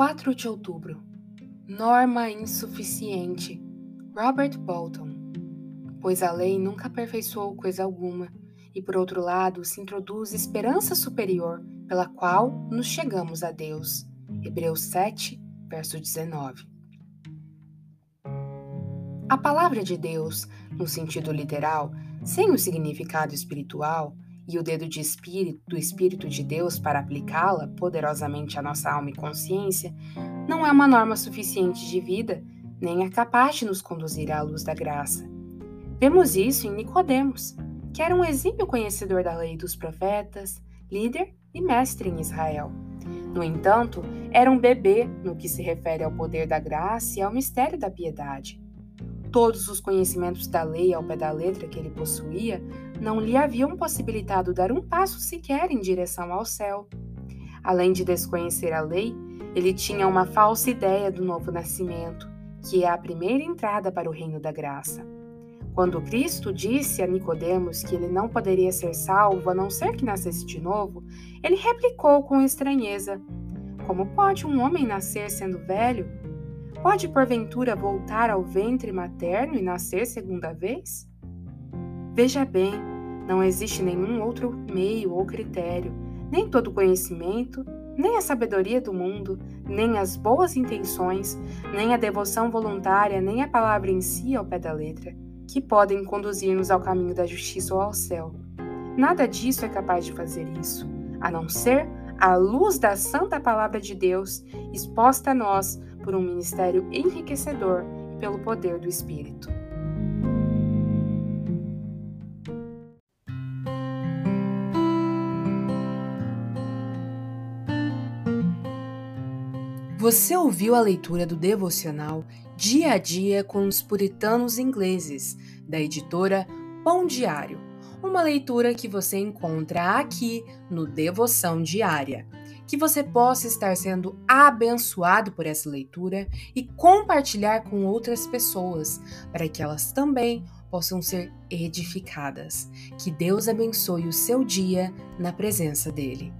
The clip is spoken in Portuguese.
4 de outubro. Norma insuficiente. Robert Bolton. Pois a lei nunca aperfeiçoou coisa alguma, e por outro lado se introduz esperança superior pela qual nos chegamos a Deus. Hebreus 7, verso 19. A palavra de Deus, no sentido literal, sem o significado espiritual, e o dedo de espírito, do Espírito de Deus para aplicá-la poderosamente à nossa alma e consciência, não é uma norma suficiente de vida, nem é capaz de nos conduzir à luz da graça. Vemos isso em Nicodemos, que era um exímio conhecedor da lei dos profetas, líder e mestre em Israel. No entanto, era um bebê no que se refere ao poder da graça e ao mistério da piedade. Todos os conhecimentos da lei ao pé da letra que ele possuía não lhe haviam possibilitado dar um passo sequer em direção ao céu. Além de desconhecer a lei, ele tinha uma falsa ideia do novo nascimento, que é a primeira entrada para o reino da graça. Quando Cristo disse a Nicodemos que ele não poderia ser salvo a não ser que nascesse de novo, ele replicou com estranheza: Como pode um homem nascer sendo velho? Pode porventura voltar ao ventre materno e nascer segunda vez? Veja bem, não existe nenhum outro meio ou critério, nem todo conhecimento, nem a sabedoria do mundo, nem as boas intenções, nem a devoção voluntária, nem a palavra em si ao pé da letra, que podem conduzir-nos ao caminho da justiça ou ao céu. Nada disso é capaz de fazer isso, a não ser a luz da santa palavra de Deus exposta a nós por um ministério enriquecedor e pelo poder do Espírito. Você ouviu a leitura do devocional Dia a Dia com os Puritanos Ingleses, da editora Pão Diário. Uma leitura que você encontra aqui no Devoção Diária que você possa estar sendo abençoado por essa leitura e compartilhar com outras pessoas, para que elas também possam ser edificadas. Que Deus abençoe o seu dia na presença dEle.